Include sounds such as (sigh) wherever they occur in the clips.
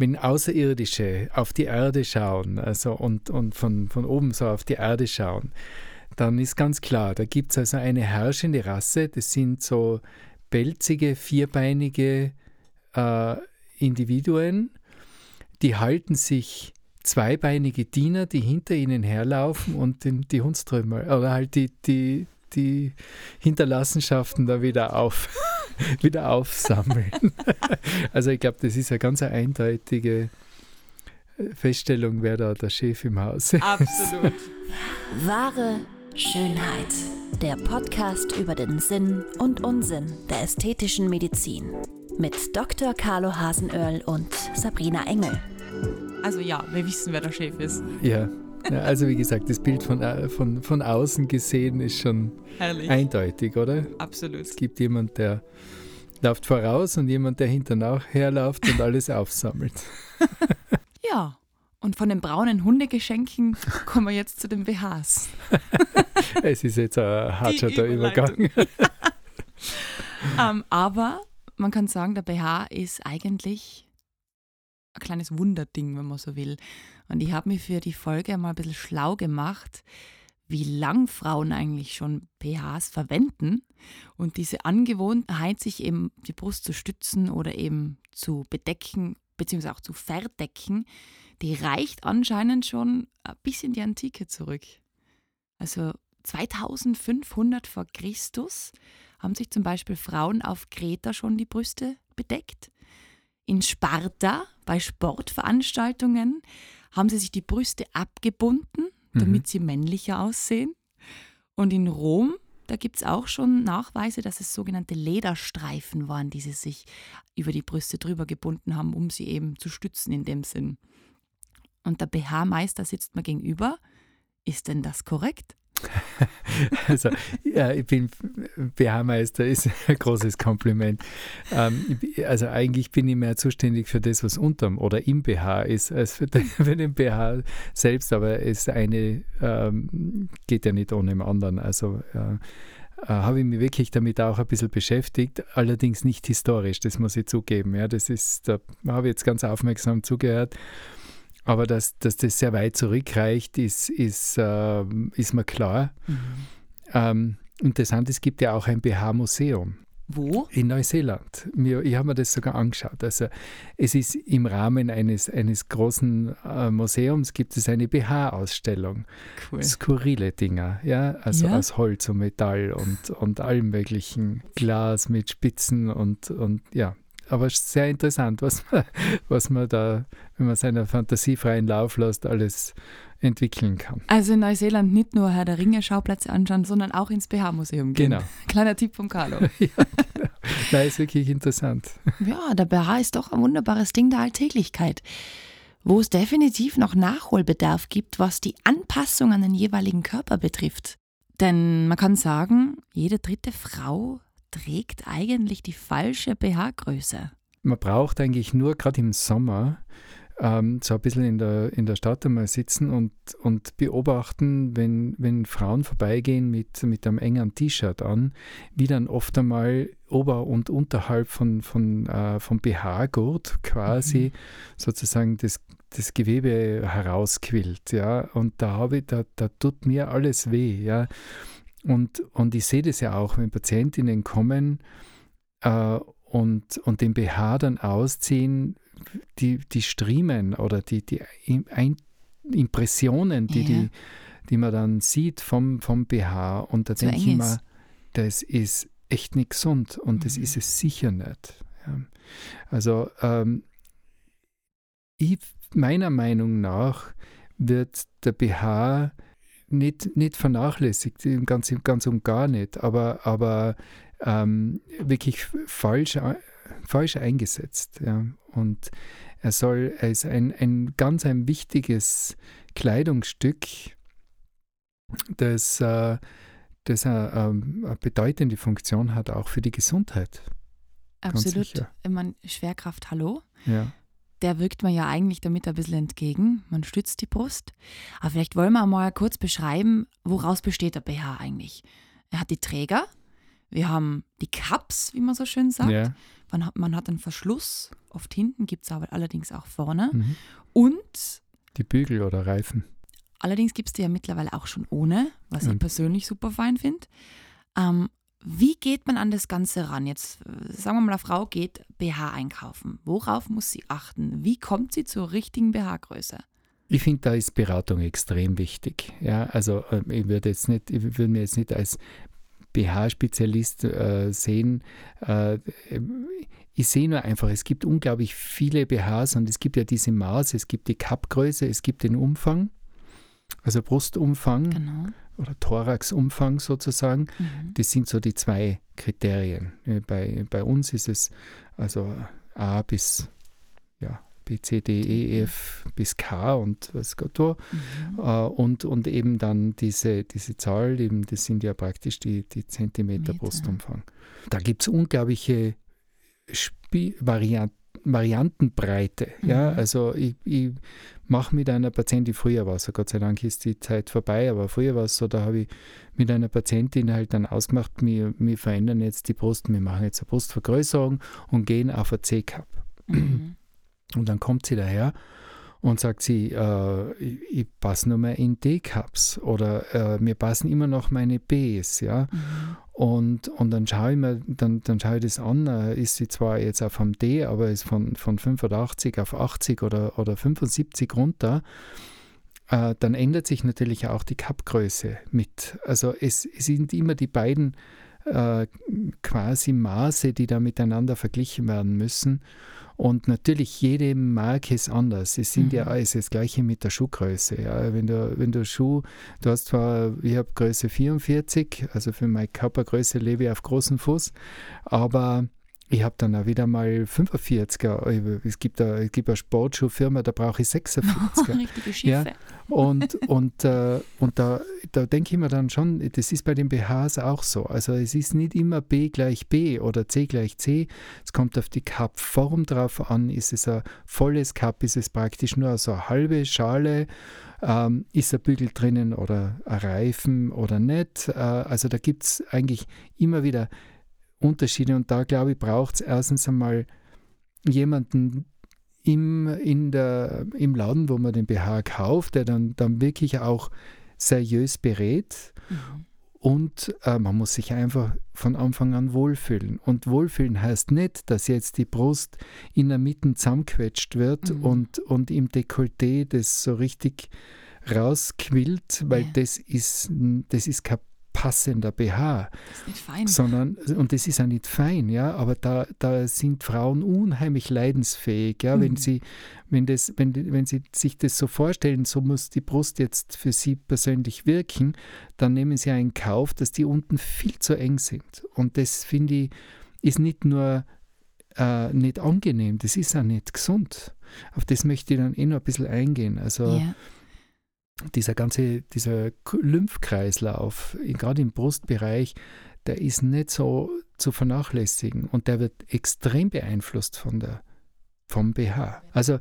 wenn Außerirdische auf die Erde schauen, also und, und von, von oben so auf die Erde schauen, dann ist ganz klar, da gibt es also eine herrschende Rasse, das sind so pelzige, vierbeinige äh, Individuen, die halten sich zweibeinige Diener, die hinter ihnen herlaufen und den, die Hundströmer oder halt die, die, die Hinterlassenschaften da wieder auf, (laughs) wieder aufsammeln. (laughs) also ich glaube, das ist eine ganz eindeutige Feststellung, wer da der Chef im Haus ist. Absolut. (laughs) Wahre Schönheit. Der Podcast über den Sinn und Unsinn der ästhetischen Medizin. Mit Dr. Carlo Hasenöhrl und Sabrina Engel. Also ja, wir wissen, wer der Chef ist. Ja. Ja also wie gesagt, das Bild von, äh, von, von außen gesehen ist schon Herrlich. eindeutig, oder? Absolut. Es gibt jemand, der läuft voraus und jemand, der hinter nachherläuft und alles aufsammelt. (laughs) Ja, und von den braunen Hundegeschenken kommen wir jetzt zu den BHs. (laughs) es ist jetzt ein harter Übergang. (laughs) ähm, aber man kann sagen, der BH ist eigentlich ein kleines Wunderding, wenn man so will. Und ich habe mich für die Folge mal ein bisschen schlau gemacht, wie lang Frauen eigentlich schon BHs verwenden und diese Angewohnheit, sich eben die Brust zu stützen oder eben zu bedecken, beziehungsweise auch zu verdecken, die reicht anscheinend schon ein bisschen die Antike zurück. Also 2500 vor Christus haben sich zum Beispiel Frauen auf Kreta schon die Brüste bedeckt. In Sparta bei Sportveranstaltungen haben sie sich die Brüste abgebunden, damit sie männlicher aussehen. Und in Rom, da gibt es auch schon Nachweise, dass es sogenannte Lederstreifen waren, die sie sich über die Brüste drüber gebunden haben, um sie eben zu stützen in dem Sinn. Und der BH-Meister sitzt mir gegenüber. Ist denn das korrekt? (laughs) Also, ja, ich bin BH-Meister, ist ein großes Kompliment. Ähm, also, eigentlich bin ich mehr zuständig für das, was unterm oder im BH ist, als für den, für den BH selbst. Aber es eine ähm, geht ja nicht ohne dem anderen. Also, äh, äh, habe ich mich wirklich damit auch ein bisschen beschäftigt, allerdings nicht historisch, das muss ich zugeben. Ja, das ist, da habe ich jetzt ganz aufmerksam zugehört. Aber dass, dass das sehr weit zurückreicht, ist, ist, äh, ist mir klar. Mhm. Ähm, interessant, es gibt ja auch ein BH-Museum Wo? in Neuseeland. Ich habe mir das sogar angeschaut. Also es ist im Rahmen eines, eines großen äh, Museums gibt es eine BH-Ausstellung. Cool. Skurrile Dinger, ja, also Ja? aus Holz und Metall und, und allem möglichen Glas mit Spitzen und, und ja. Aber es ist sehr interessant, was man, (laughs) was man da, wenn man seiner Fantasie freien Lauf lässt, alles entwickeln kann. Also in Neuseeland nicht nur Herr der Ringe Schauplätze anschauen, sondern auch ins BH-Museum gehen. Genau. (laughs) Kleiner Tipp von Carlo. (laughs) Nein, ist wirklich interessant. ja, der BH ist doch ein wunderbares Ding der Alltäglichkeit, wo es definitiv noch Nachholbedarf gibt, was die Anpassung an den jeweiligen Körper betrifft. Denn man kann sagen, jede dritte Frau trägt eigentlich die falsche BH-Größe. Man braucht eigentlich nur gerade im Sommer ähm, so ein bisschen in der, in der Stadt einmal sitzen und, und beobachten, wenn, wenn Frauen vorbeigehen mit, mit einem engen T-Shirt an, wie dann oft einmal ober- und unterhalb von, von, äh, vom BH-Gurt quasi sozusagen das, das Gewebe herausquillt. Ja? Und da, habe ich, da, da tut mir alles weh. Ja? Und, und ich sehe das ja auch, wenn Patientinnen kommen äh, und, und den BH dann ausziehen, die, die Striemen oder die, die Ein Impressionen, die, Ja. die, die man dann sieht vom, vom BH. Und da So denke ich ist. das ist echt nicht gesund und das Mhm. ist es sicher nicht. Ja. Also ähm, ich, meiner Meinung nach wird der BH nicht, nicht vernachlässigt, ganz, ganz und gar nicht, aber, aber ähm, wirklich falsch, äh, falsch eingesetzt. Ja. Und er soll, er ist ein, ein ganz ein wichtiges Kleidungsstück, das, äh, das eine, ähm, eine bedeutende Funktion hat, auch für die Gesundheit. Absolut. Ich meine, Schwerkraft, hallo. Ja. Der wirkt man ja eigentlich damit ein bisschen entgegen. Man stützt die Brust. Aber vielleicht wollen wir mal kurz beschreiben, woraus besteht der BH eigentlich. Er hat die Träger, wir haben die Cups, wie man so schön sagt, Ja. Man hat, man hat einen Verschluss, oft hinten gibt es aber allerdings auch vorne. Mhm. Und Die Bügel oder Reifen. allerdings gibt es die ja mittlerweile auch schon ohne, was ich Mhm. persönlich super fein finde. Ähm, wie geht man an das Ganze ran? Jetzt äh, sagen wir mal, eine Frau geht BH einkaufen. Worauf muss sie achten? Wie kommt sie zur richtigen BH-Größe? Ich finde, da ist Beratung extrem wichtig. Ja, also äh, ich würde jetzt nicht, ich würde mir jetzt nicht als BH-Spezialist äh, sehen. Äh, ich sehe nur einfach, es gibt unglaublich viele BHs und es gibt ja diese Maße, es gibt die Cup-Größe, es gibt den Umfang, also Brustumfang Genau. oder Thoraxumfang sozusagen. Mhm. Das sind so die zwei Kriterien. Äh, Bei, bei uns ist es also A bis ja, B, C, D, E, F bis K und was Gott da. Mhm. Äh, und, und eben dann diese, diese Zahl, eben, das sind ja praktisch die, die Zentimeter Meter. Brustumfang. Da gibt es unglaubliche Spie Variant Variantenbreite. Ja? Mhm. Also ich, ich mache mit einer Patientin, früher war es so, Gott sei Dank ist die Zeit vorbei, aber früher war es so, da habe ich mit einer Patientin halt dann ausgemacht, wir, wir verändern jetzt die Brust, wir machen jetzt eine Brustvergrößerung und gehen auf ein C-Cup. Mhm. Und dann kommt sie daher und sagt sie, äh, ich, ich passe nur mehr in D-Cups oder äh, mir passen immer noch meine Bs, ja. Mhm. Und, und dann schaue ich mir, dann, dann schaue ich das an, äh, ist sie zwar jetzt auf einem D, aber ist von, von 85 auf 80 oder, oder 75 runter, äh, dann ändert sich natürlich auch die Cup-Größe mit. Also es, es sind immer die beiden äh, quasi Maße, die da miteinander verglichen werden müssen. Und natürlich, jede Marke ist anders. Es sind ja Mhm. alles das Gleiche mit der Schuhgröße. Ja. Wenn, du, wenn du Schuh, du hast zwar, ich habe Größe 44, also für meine Körpergröße lebe ich auf großen Fuß, aber ich habe dann auch wieder mal 45er. Es gibt, eine, es gibt eine Sportschuhfirma, da brauche ich (laughs) 46er. Richtige Schiffe. Und, und, äh, und da, da denke ich mir dann schon, das ist bei den BHs auch so. Also es ist nicht immer B gleich B oder C gleich C. Es kommt auf die Cup-Form drauf an. Ist es ein volles Cup? Ist es praktisch nur so eine halbe Schale? Ähm, ist ein Bügel drinnen oder ein Reifen oder nicht? Äh, also da gibt es eigentlich immer wieder Unterschiede und da glaube ich, braucht es erstens einmal jemanden, im, in der, im Laden, wo man den BH kauft, der dann, dann wirklich auch seriös berät. Mhm. Und äh, man muss sich einfach von Anfang an wohlfühlen. Und wohlfühlen heißt nicht, dass jetzt die Brust in der Mitte zusammenquetscht wird Mhm. und, und im Dekolleté das so richtig rausquillt, weil Ja. das, ist, das ist kein passender BH Das ist nicht fein. sondern, und das ist ja nicht fein, ja, aber da, da sind Frauen unheimlich leidensfähig, ja, wenn Mhm. sie, wenn das, wenn, wenn sie sich das so vorstellen, so muss die Brust jetzt für sie persönlich wirken, dann nehmen sie einen Kauf, dass die unten viel zu eng sind. Und das finde ich, ist nicht nur äh, nicht angenehm, das ist auch nicht gesund. Auf das möchte ich dann eh noch ein bisschen eingehen. Also Ja. Dieser ganze, dieser Lymphkreislauf, gerade im Brustbereich, der ist nicht so zu vernachlässigen und der wird extrem beeinflusst von der, vom BH. Also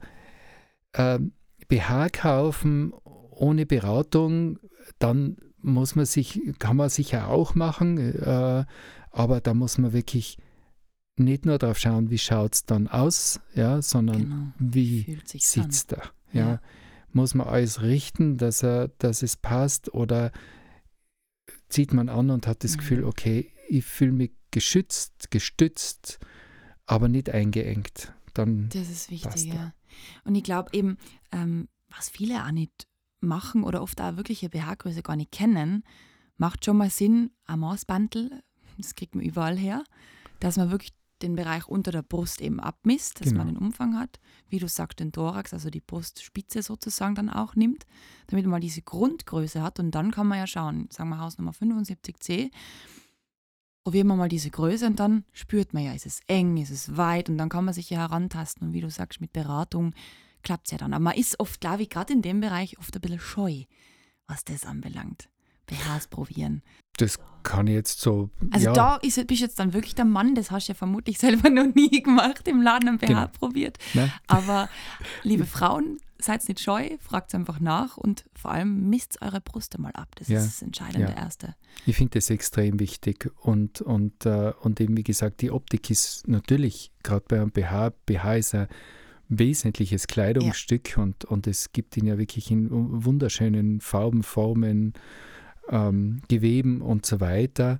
ähm, BH kaufen ohne Beratung, dann muss man sich, kann man sicher auch machen, äh, aber da muss man wirklich nicht nur darauf schauen, wie schaut es dann aus, ja, sondern Genau. wie an. sitzt er. Ja. Ja. Muss man alles richten, dass, er, dass es passt oder zieht man an und hat das Mhm. Gefühl, okay, ich fühle mich geschützt, gestützt, aber nicht eingeengt. Dann Das ist wichtig, ja. Und ich glaube eben, ähm, was viele auch nicht machen oder oft auch wirkliche BH-Größe gar nicht kennen, macht schon mal Sinn, ein Maßbandel, das kriegt man überall her, dass man wirklich den Bereich unter der Brust eben abmisst, dass Genau. man den Umfang hat, wie du sagst, den Thorax, also die Brustspitze sozusagen dann auch nimmt, damit man mal diese Grundgröße hat und dann kann man ja schauen, sagen wir Hausnummer 75c, probieren wir mal diese Größe und dann spürt man ja, ist es eng, ist es weit und dann kann man sich ja herantasten und wie du sagst, mit Beratung klappt es ja dann. Aber man ist oft, glaube ich, gerade in dem Bereich oft ein bisschen scheu, was das anbelangt. BHs probieren. Das kann ich jetzt so. Also ja, da ist, bist jetzt dann wirklich der Mann, das hast du ja vermutlich (laughs) selber noch nie gemacht, im Laden ein BH Genau. probiert. ne? Aber liebe Frauen, seid nicht scheu, fragt einfach nach und vor allem misst eure Brust mal ab. Das ja, ist das Entscheidende ja. Erste. Ich finde das extrem wichtig und, und, äh, und eben wie gesagt, die Optik ist natürlich, gerade bei einem BH, BH ist ein wesentliches Kleidungsstück und, und es gibt ihn ja wirklich in wunderschönen Farben, Formen, ähm, Geweben und so weiter.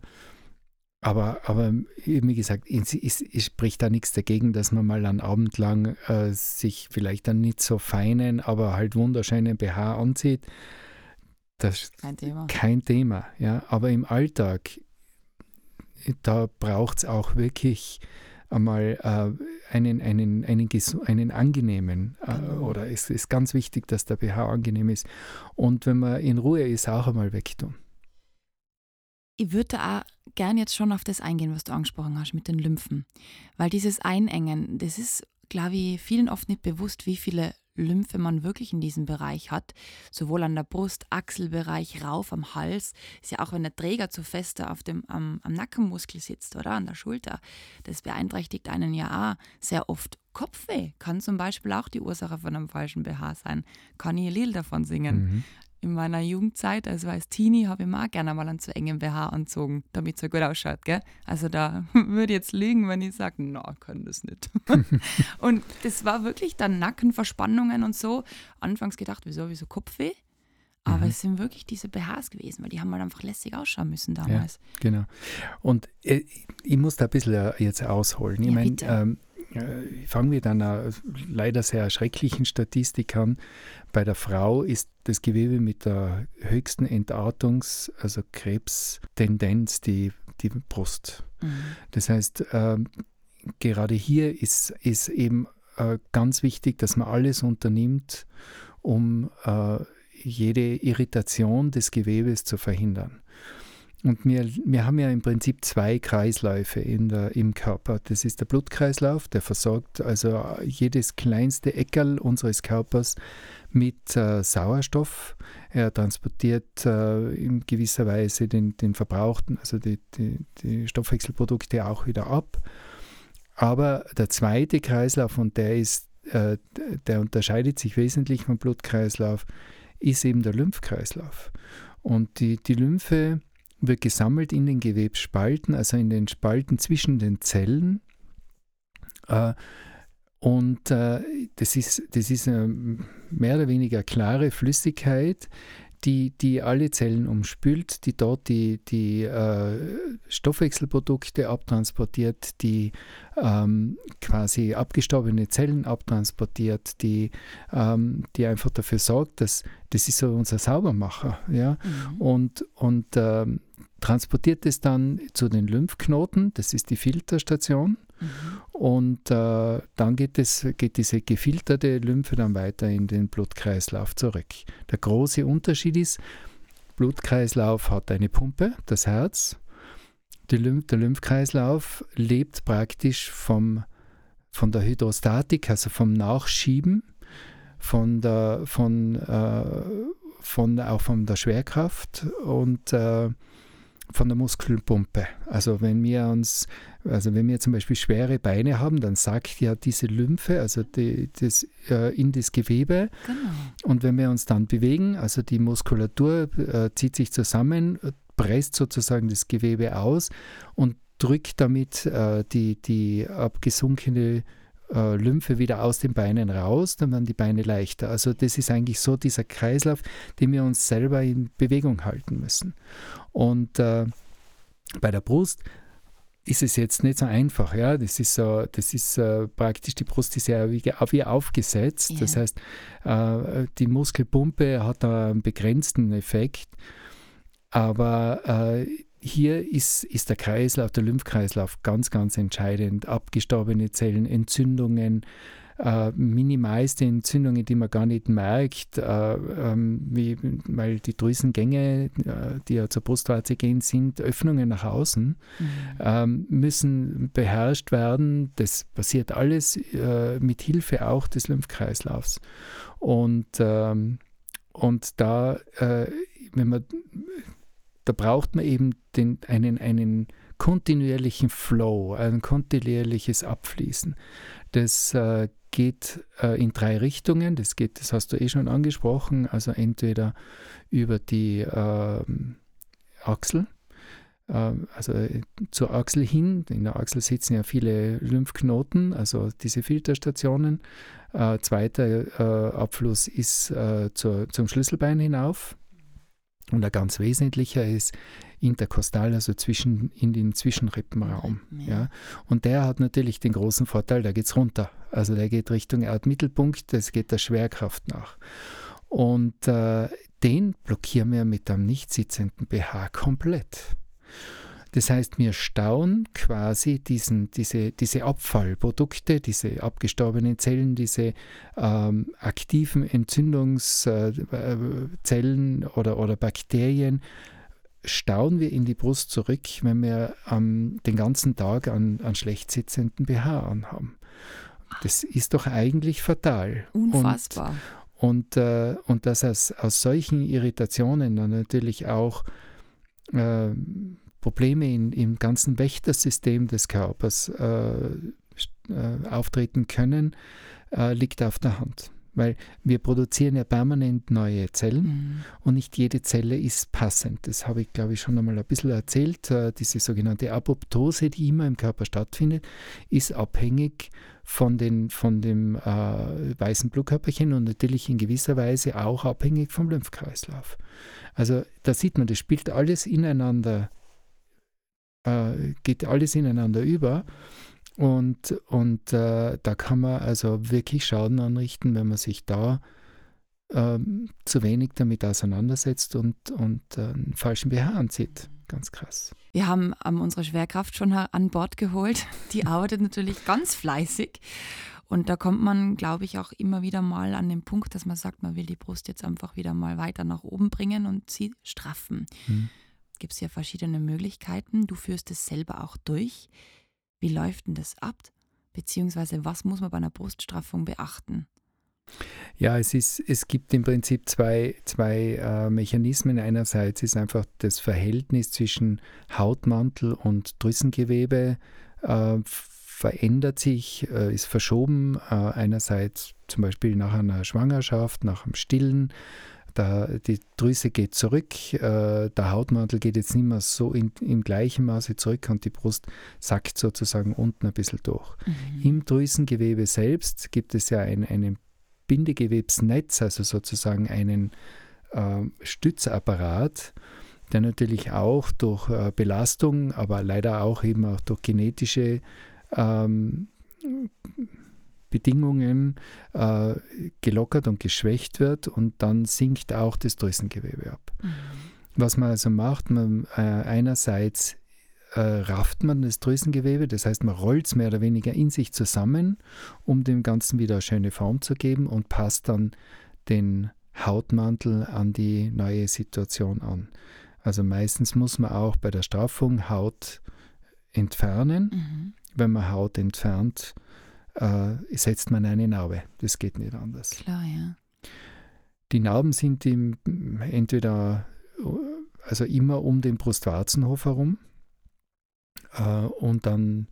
Aber, aber wie gesagt, es, es, es, spricht da nichts dagegen, dass man mal einen Abend lang äh, sich vielleicht dann nicht so feinen, aber halt wunderschönen BH anzieht. Das ist kein Thema. Kein Thema, ja. Aber im Alltag, da braucht es auch wirklich einmal äh, einen, einen, einen, einen angenehmen, äh, genau. oder es ist ganz wichtig, dass der BH angenehm ist. Und wenn man in Ruhe ist, auch einmal wegtun. Ich würde auch gern jetzt schon auf das eingehen, was du angesprochen hast mit den Lymphen. Weil dieses Einengen, das ist, glaube ich, vielen oft nicht bewusst, wie viele Lymphe man wirklich in diesem Bereich hat. Sowohl an der Brust, Achselbereich, rauf am Hals. Ist ja auch, wenn der Träger zu fester auf dem, am, am Nackenmuskel sitzt oder an der Schulter. Das beeinträchtigt einen ja auch sehr oft. Kopfweh kann zum Beispiel auch die Ursache von einem falschen BH sein. Kann ein Lied davon singen. Mhm in meiner Jugendzeit, also als Teenie, habe ich mir auch gerne mal einen zu engen BH anzogen, damit es so gut ausschaut. Gell? Also da (laughs) würde ich jetzt lügen, wenn ich sage, na, können das nicht. (laughs) und das war wirklich dann Nackenverspannungen und so. Anfangs gedacht, wieso, wieso Kopfweh? Aber mhm. es sind wirklich diese BHs gewesen, weil die haben halt einfach lässig ausschauen müssen damals. Ja, genau. Und äh, ich muss da ein bisschen äh, jetzt ausholen. Ich ja, meine, ähm, äh, fangen wir dann einer leider sehr erschrecklichen Statistik an. Bei der Frau ist das Gewebe mit der höchsten Entartungs-, also Krebstendenz die, die Brust. Mhm. Das heißt, äh, gerade hier ist, ist eben äh, ganz wichtig, dass man alles unternimmt, um äh, jede Irritation des Gewebes zu verhindern. Und wir, wir haben ja im Prinzip zwei Kreisläufe in der, im Körper. Das ist der Blutkreislauf, der versorgt also jedes kleinste Eckerl unseres Körpers mit äh, Sauerstoff. Er transportiert äh, in gewisser Weise den, den verbrauchten, also die, die, die Stoffwechselprodukte auch wieder ab. Aber der zweite Kreislauf, und der ist, äh, der unterscheidet sich wesentlich vom Blutkreislauf, ist eben der Lymphkreislauf. Und die, die Lymphe wird gesammelt in den Gewebsspalten, also in den Spalten zwischen den Zellen. Äh, und äh, das ist, das ist eine mehr oder weniger klare Flüssigkeit, die, die alle Zellen umspült, die dort die, die äh, Stoffwechselprodukte abtransportiert, die ähm, quasi abgestorbene Zellen abtransportiert, die, ähm, die einfach dafür sorgt, dass das ist so unser Saubermacher. Ja? Mhm. Und, und ähm, transportiert es dann zu den Lymphknoten, das ist die Filterstation. Mhm. Und äh, dann geht, es, geht diese gefilterte Lymphe dann weiter in den Blutkreislauf zurück. Der große Unterschied ist, Blutkreislauf hat eine Pumpe, das Herz. Lymph, der Lymphkreislauf lebt praktisch vom, von der Hydrostatik, also vom Nachschieben, von der, von, äh, von, auch von der Schwerkraft und äh, von der Muskelpumpe. Also wenn wir uns, also wenn wir zum Beispiel schwere Beine haben, dann sagt ja diese Lymphe, also die, das, äh, in das Gewebe. Genau. Und wenn wir uns dann bewegen, also die Muskulatur äh, zieht sich zusammen, presst sozusagen das Gewebe aus und drückt damit äh, die, die abgesunkene äh, Lymphe wieder aus den Beinen raus, dann werden die Beine leichter. Also das ist eigentlich so dieser Kreislauf, den wir uns selber in Bewegung halten müssen. Und äh, bei der Brust ist es jetzt nicht so einfach. Ja? Das ist, so, das ist äh, praktisch, die Brust ist ja wie, wie aufgesetzt. Yeah. Das heißt, äh, die Muskelpumpe hat einen begrenzten Effekt. Aber äh, hier ist, ist der Kreislauf, der Lymphkreislauf ganz, ganz entscheidend. Abgestorbene Zellen, Entzündungen, äh, minimalste Entzündungen, die man gar nicht merkt, äh, ähm, wie, weil die Drüsengänge, äh, die ja zur Brustwarze gehen, sind Öffnungen nach außen, mhm. ähm, müssen beherrscht werden. Das passiert alles äh, mit Hilfe auch des Lymphkreislaufs. Und, ähm, und da, äh, wenn man da braucht man eben den, einen, einen kontinuierlichen Flow, ein kontinuierliches Abfließen. Das äh, geht äh, in drei Richtungen. Das geht, das hast du eh schon angesprochen, also entweder über die äh, Achsel, ähm, also äh, zur Achsel hin. In der Achsel sitzen ja viele Lymphknoten, also diese Filterstationen. Äh, zweiter äh, Abfluss ist äh, zur, zum Schlüsselbein hinauf. Und ein ganz wesentlicher ist interkostal, also zwischen, in den Zwischenrippenraum. Ja. ja. Und der hat natürlich den großen Vorteil, da geht es runter. Also der geht Richtung Erdmittelpunkt, das geht der Schwerkraft nach. Und äh, den blockieren wir mit einem nicht sitzenden BH komplett. Das heißt, wir stauen quasi diesen, diese, diese Abfallprodukte, diese abgestorbenen Zellen, diese ähm, aktiven Entzündungszellen oder, oder Bakterien, stauen wir in die Brust zurück, wenn wir ähm, den ganzen Tag an, an schlecht sitzenden BH anhaben. Das ist doch eigentlich fatal. Unfassbar. Und, und, äh, und dass aus, aus solchen Irritationen dann natürlich auch äh, Probleme in, im ganzen Wächtersystem des Körpers äh, äh, auftreten können, äh, liegt auf der Hand. Weil wir produzieren ja permanent neue Zellen mhm. und nicht jede Zelle ist passend. Das habe ich, glaube ich, schon einmal ein bisschen erzählt. Äh, diese sogenannte Apoptose, die immer im Körper stattfindet, ist abhängig von, den, von dem äh, weißen Blutkörperchen und natürlich in gewisser Weise auch abhängig vom Lymphkreislauf. Also da sieht man, das spielt alles ineinander, äh, geht alles ineinander über. Und, und äh, da kann man also wirklich Schaden anrichten, wenn man sich da ähm, zu wenig damit auseinandersetzt und, und äh, einen falschen BH anzieht. Ganz krass. Wir haben ähm, unsere Schwerkraft schon an Bord geholt. (laughs) Die arbeitet natürlich ganz fleißig. Und da kommt man, glaube ich, auch immer wieder mal an den Punkt, dass man sagt, man will die Brust jetzt einfach wieder mal weiter nach oben bringen und sie straffen. Mhm. Gibt es ja verschiedene Möglichkeiten. Du führst es selber auch durch. Wie läuft denn das ab? Beziehungsweise was muss man bei einer Bruststraffung beachten? Ja, es, ist, es gibt im Prinzip zwei, zwei äh, Mechanismen. Einerseits ist einfach das Verhältnis zwischen Hautmantel und Drüsengewebe äh, verändert sich, äh, ist verschoben. Äh, einerseits zum Beispiel nach einer Schwangerschaft, nach dem Stillen. Da, die Drüse geht zurück, äh, der Hautmantel geht jetzt nicht mehr so in, im gleichen Maße zurück und die Brust sackt sozusagen unten ein bisschen durch. Mhm. Im Drüsengewebe selbst gibt es ja ein, ein Bindegewebsnetz, also sozusagen einen äh, Stützapparat, der natürlich auch durch äh, Belastung, aber leider auch eben auch durch genetische ähm, Bedingungen äh, gelockert und geschwächt wird und dann sinkt auch das Drüsengewebe ab. Mhm. Was man also macht, man äh, einerseits äh, rafft man das Drüsengewebe, das heißt man rollt es mehr oder weniger in sich zusammen, um dem Ganzen wieder eine schöne Form zu geben und passt dann den Hautmantel an die neue Situation an. Also meistens muss man auch bei der Straffung Haut entfernen. Mhm wenn man Haut entfernt, äh, setzt man eine Narbe. Das geht nicht anders. Klar, ja. Die Narben sind im, entweder also immer um den Brustwarzenhof herum äh, und dann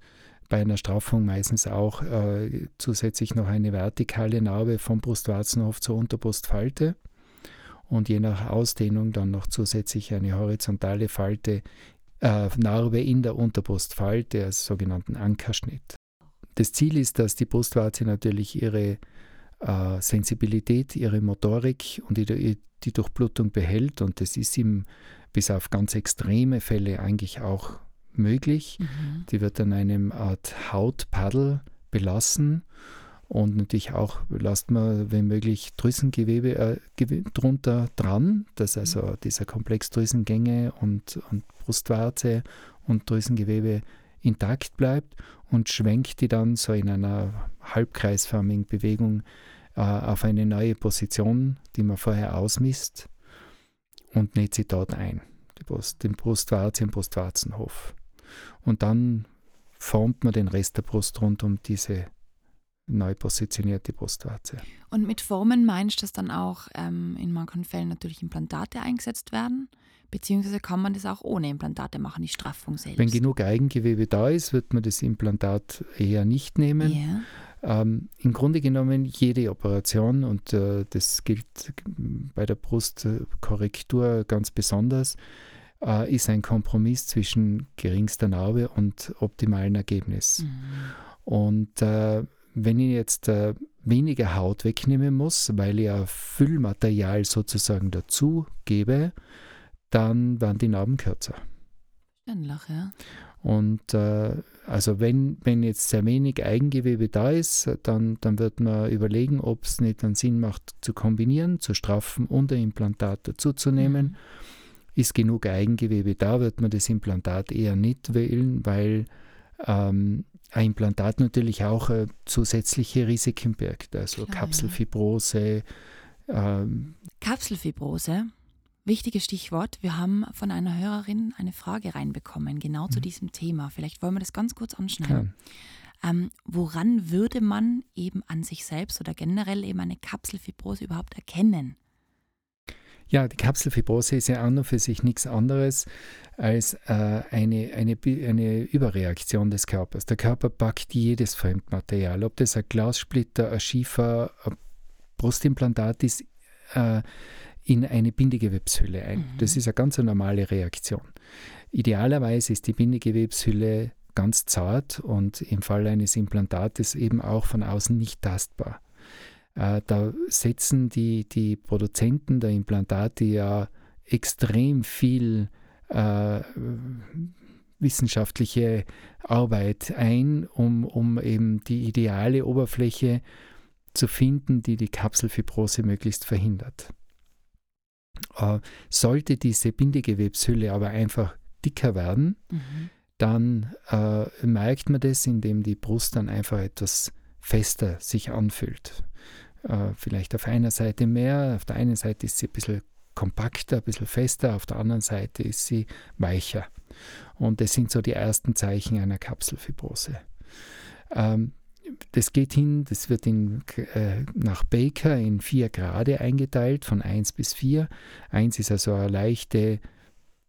bei einer Straffung meistens auch äh, zusätzlich noch eine vertikale Narbe vom Brustwarzenhof zur Unterbrustfalte und je nach Ausdehnung dann noch zusätzlich eine horizontale Falte äh, Narbe in der Unterbrustfalte, also sogenannten Ankerschnitt. Das Ziel ist, dass die Brustwarze natürlich ihre äh, Sensibilität, ihre Motorik und die, die Durchblutung behält und das ist ihm bis auf ganz extreme Fälle eigentlich auch möglich. Mhm. Die wird an einem Art Hautpaddel belassen und natürlich auch lasst man, wenn möglich, Drüsengewebe äh, drunter dran, dass also mhm. dieser Komplex Drüsengänge und, und Brustwarze und Drüsengewebe intakt bleibt und schwenkt die dann so in einer halbkreisförmigen Bewegung äh, auf eine neue Position, die man vorher ausmisst und näht sie dort ein, die Brust, den Brustwarze und Brustwarzenhof. Und dann formt man den Rest der Brust rund um diese neu positionierte Brustwarze. Und mit Formen meinst du, dass dann auch ähm, in manchen Fällen natürlich Implantate eingesetzt werden? Beziehungsweise kann man das auch ohne Implantate machen, die Straffung selbst? Wenn genug Eigengewebe da ist, wird man das Implantat eher nicht nehmen. Yeah. Ähm, Im Grunde genommen jede Operation, und äh, das gilt bei der Brustkorrektur ganz besonders, äh, ist ein Kompromiss zwischen geringster Narbe und optimalen Ergebnis. Mhm. Und äh, wenn ich jetzt äh, weniger Haut wegnehmen muss, weil ich ja Füllmaterial sozusagen dazu gebe, dann werden die Narben kürzer. Verständlich, ja. Und äh, also wenn, wenn jetzt sehr wenig Eigengewebe da ist, dann, dann wird man überlegen, ob es nicht einen Sinn macht, zu kombinieren, zu straffen und ein Implantat dazuzunehmen. Mhm. Ist genug Eigengewebe da, wird man das Implantat eher nicht wählen, weil ähm, ein Implantat natürlich auch äh, zusätzliche Risiken birgt, also Klar, ja. Kapselfibrose. Ähm, Kapselfibrose, wichtiges Stichwort. Wir haben von einer Hörerin eine Frage reinbekommen, genau zu Mhm. diesem Thema. Vielleicht wollen wir das ganz kurz anschneiden. ja. Ähm, woran würde man eben an sich selbst oder generell eben eine Kapselfibrose überhaupt erkennen? Ja, die Kapselfibrose ist ja an und für sich nichts anderes als äh, eine, eine, eine Überreaktion des Körpers. Der Körper packt jedes Fremdmaterial, ob das ein Glassplitter, ein Schiefer, ein Brustimplantat ist, äh, in eine Bindegewebshülle ein. Mhm. Das ist eine ganz normale Reaktion. Idealerweise ist die Bindegewebshülle ganz zart und im Fall eines Implantates eben auch von außen nicht tastbar. Äh, da setzen die, die Produzenten der Implantate ja extrem viel äh, wissenschaftliche Arbeit ein, um, um eben die ideale Oberfläche zu finden, die die Kapselfibrose möglichst verhindert. Äh, sollte diese Bindegewebshülle aber einfach dicker werden, Mhm. dann äh, merkt man das, indem die Brust dann einfach etwas fester sich anfühlt. Äh, vielleicht auf einer Seite mehr, auf der einen Seite ist sie ein bisschen kompakter, ein bisschen fester, auf der anderen Seite ist sie weicher. Und das sind so die ersten Zeichen einer Kapselfibrose. Ähm, das geht hin, das wird in, äh, nach Baker in vier Grade eingeteilt, von 1 bis 4. 1 ist also eine leichte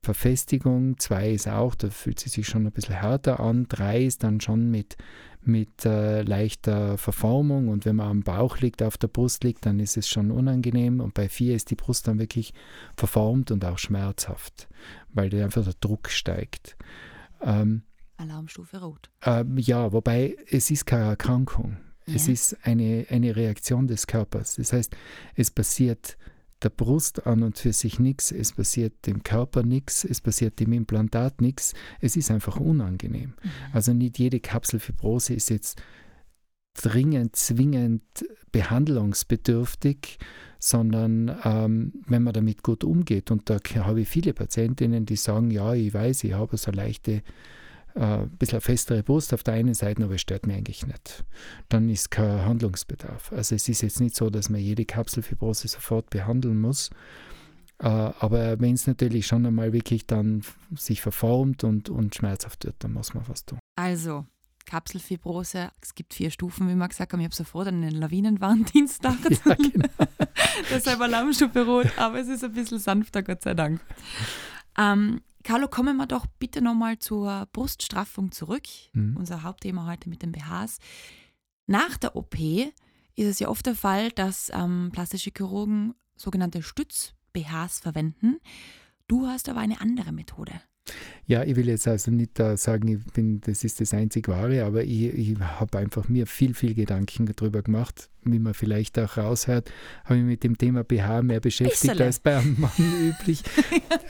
Verfestigung, 2 ist auch, da fühlt sie sich schon ein bisschen härter an, 3 ist dann schon mit, mit äh, leichter Verformung und wenn man am Bauch liegt, auf der Brust liegt, dann ist es schon unangenehm und bei 4 ist die Brust dann wirklich verformt und auch schmerzhaft, weil einfach der Druck steigt. Ähm, Alarmstufe Rot. ähm, ja, wobei es ist keine Erkrankung. Es Ja. ist eine, eine Reaktion des Körpers. Das heißt, es passiert der Brust an und für sich nichts, es passiert dem Körper nichts, es passiert dem Implantat nichts. Es ist einfach unangenehm. Mhm. Also nicht jede Kapselfibrose ist jetzt dringend, zwingend behandlungsbedürftig, sondern ähm, wenn man damit gut umgeht, und da habe ich viele Patientinnen, die sagen, ja, ich weiß, ich habe so leichte, äh, ein bisschen festere Brust auf der einen Seite, aber es stört mich eigentlich nicht. Dann ist kein Handlungsbedarf. Also es ist jetzt nicht so, dass man jede Kapselfibrose sofort behandeln muss, äh, aber wenn es natürlich schon einmal wirklich dann sich verformt und, und schmerzhaft wird, dann muss man was tun. Also, Kapselfibrose, es gibt vier Stufen, wie wir gesagt haben. Ich habe sofort den Lawinenwarndienst gedacht. (laughs) Ja, genau. (laughs) Deshalb Alarmstufe Rot, aber es ist ein bisschen sanfter, Gott sei Dank. Ähm, Carlo, kommen wir doch bitte nochmal zur Bruststraffung zurück. Mhm. Unser Hauptthema heute mit den BHs. Nach der OP ist es ja oft der Fall, dass ähm, plastische Chirurgen sogenannte Stütz-BHs verwenden. Du hast aber eine andere Methode. Ja, ich will jetzt also nicht da sagen, ich bin, das ist das einzig wahre, aber ich, ich habe einfach mir viel, viel Gedanken darüber gemacht, wie man vielleicht auch raushört, habe ich mit dem Thema BH mehr beschäftigt Bissele. als bei einem Mann üblich. (laughs)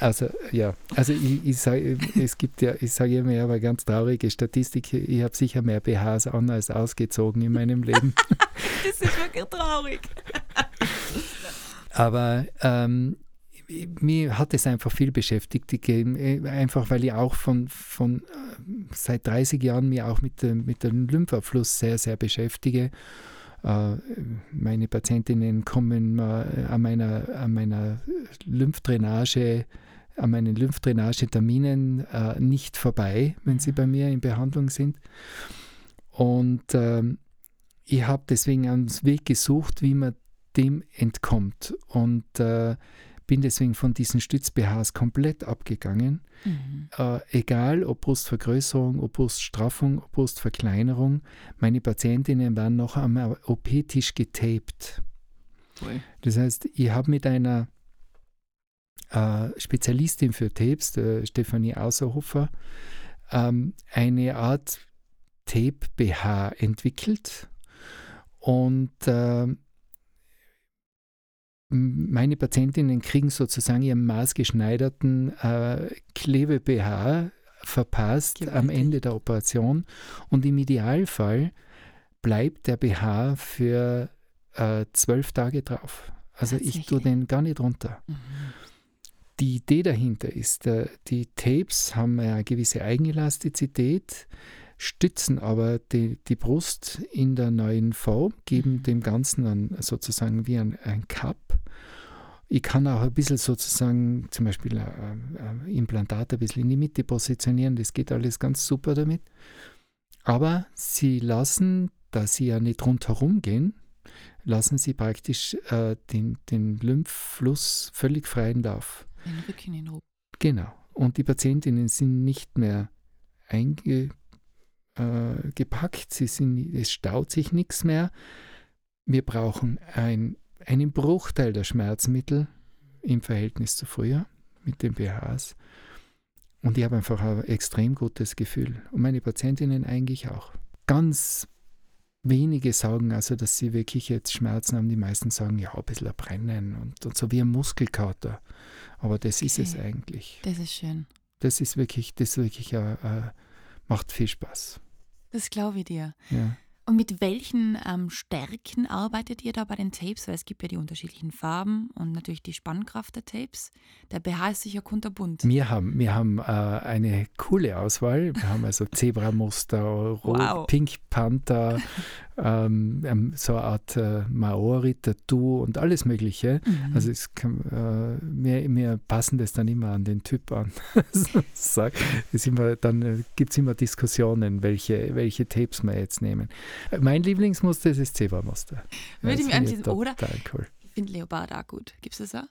Also ja, also ich, ich sage, es gibt ja, ich sage immer, eine ganz traurige Statistik, ich habe sicher mehr BHs an als ausgezogen in meinem Leben. (laughs) Das ist wirklich traurig. Aber ähm, mir hat es einfach viel beschäftigt, gegeben, äh, einfach weil ich auch von, von äh, seit 30 Jahren mich auch mit, dem- mit dem Lymphabfluss sehr, sehr beschäftige. Äh, meine Patientinnen kommen an meiner, an meiner Lymphdrainage, an meinen Lymphdrainageterminen nicht vorbei, wenn sie bei mir in Behandlung sind. Und ähm, ich habe deswegen einen Weg gesucht, wie man dem entkommt und äh, bin deswegen von diesen Stütz-BHs komplett abgegangen. Mhm. Äh, egal ob Brustvergrößerung, ob Bruststraffung, ob Brustverkleinerung, meine Patientinnen waren noch am OP-Tisch getaped. Cool. Das heißt, ich habe mit einer äh, Spezialistin für Tapes, der Stefanie Auserhofer, ähm, eine Art Tape-BH entwickelt und äh, meine Patientinnen kriegen sozusagen ihren maßgeschneiderten äh, Klebe-BH verpasst Gewaltig. am Ende der Operation und im Idealfall bleibt der BH für äh, zwölf Tage drauf. Also ich tue den gar nicht runter. Mhm. Die Idee dahinter ist, äh, die Tapes haben eine gewisse Eigenelastizität, stützen aber die, die Brust in der neuen Form, geben mhm. dem Ganzen dann sozusagen wie ein, ein Cup. Ich kann auch ein bisschen sozusagen zum Beispiel ein, ein Implantat ein bisschen in die Mitte positionieren, das geht alles ganz super damit. Aber sie lassen, da sie ja nicht rundherum gehen, lassen sie praktisch äh, den, den Lymphfluss völlig freien Lauf. Den Rücken in Ruhe. Genau. Und die Patientinnen sind nicht mehr einge, äh, gepackt, sie sind, es staut sich nichts mehr. Wir brauchen ein, einen Bruchteil der Schmerzmittel im Verhältnis zu früher mit den BHs. Und ich habe einfach ein extrem gutes Gefühl. Und meine Patientinnen eigentlich auch. Ganz wenige sagen also, dass sie wirklich jetzt Schmerzen haben. Die meisten sagen, ja, ein bisschen Brennen und, und so wie ein Muskelkater. Aber das okay. ist es eigentlich. Das ist schön. Das ist wirklich, das ist wirklich, äh, äh, macht viel Spaß. Das glaube ich dir. Ja. Und mit welchen ähm, Stärken arbeitet ihr da bei den Tapes? Weil es gibt ja die unterschiedlichen Farben und natürlich die Spannkraft der Tapes. Der BH ist sicher kunterbunt. Wir haben, wir haben äh, eine coole Auswahl. Wir haben also Zebramuster, Rot, wow. Pink Panther, (laughs) ähm, ähm, so eine Art äh, Maori-Tattoo und alles Mögliche. Mhm. Also es äh, wir, wir, passen das dann immer an den Typ an. (laughs) dann äh, gibt es immer Diskussionen, welche, welche Tapes wir jetzt nehmen. Äh, mein Lieblingsmuster ist das Zebramuster. Würde ich mir anschließen, oder? Cool. Ich finde Leopard auch gut. Gibt es das auch?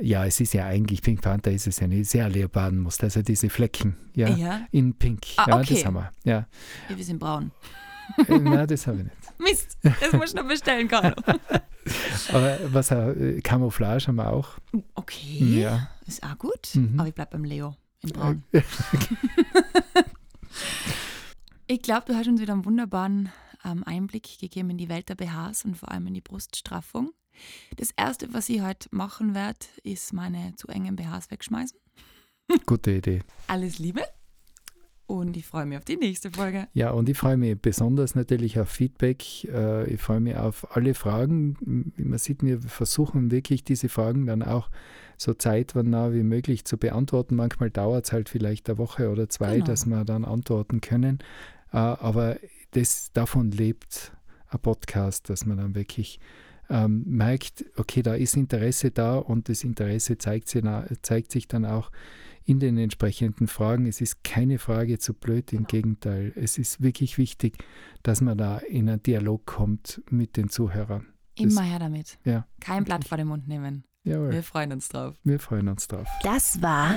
Ja, es ist ja eigentlich, Pink Panther ist es ja eine sehr Leopardenmuster, also diese Flecken, ja, ja. in Pink. Ah, ja, okay. das haben wir, ja. ja wir sind braun. Nein, das habe ich nicht. (laughs) Mist, das muss ich noch bestellen, Carlo. (laughs) Aber was äh, Camouflage haben wir auch. Okay, ja. ist auch gut. Mhm. Aber ich bleibe beim Leo in Braun. (laughs) ich glaube, du hast uns wieder einen wunderbaren ähm, Einblick gegeben in die Welt der BHs und vor allem in die Bruststraffung. Das Erste, was ich heute machen werde, ist meine zu engen BHs wegschmeißen. Gute Idee. Alles Liebe. Und ich freue mich auf die nächste Folge. Ja, und ich freue mich besonders natürlich auf Feedback. Äh, ich freue mich auf alle Fragen. Man sieht, wir versuchen wirklich diese Fragen dann auch so zeitnah wie möglich zu beantworten. Manchmal dauert es halt vielleicht eine Woche oder zwei, genau. dass wir dann antworten können. Äh, aber das, davon lebt ein Podcast, dass man dann wirklich ähm, merkt, okay, da ist Interesse da und das Interesse zeigt sich, zeigt sich dann auch in den entsprechenden Fragen. Es ist keine Frage zu blöd, im genau. Gegenteil. Es ist wirklich wichtig, dass man da in einen Dialog kommt mit den Zuhörern. Immer her damit. Ja. Kein Blatt vor den Mund nehmen. Jawohl. Wir freuen uns drauf. Wir freuen uns drauf. Das war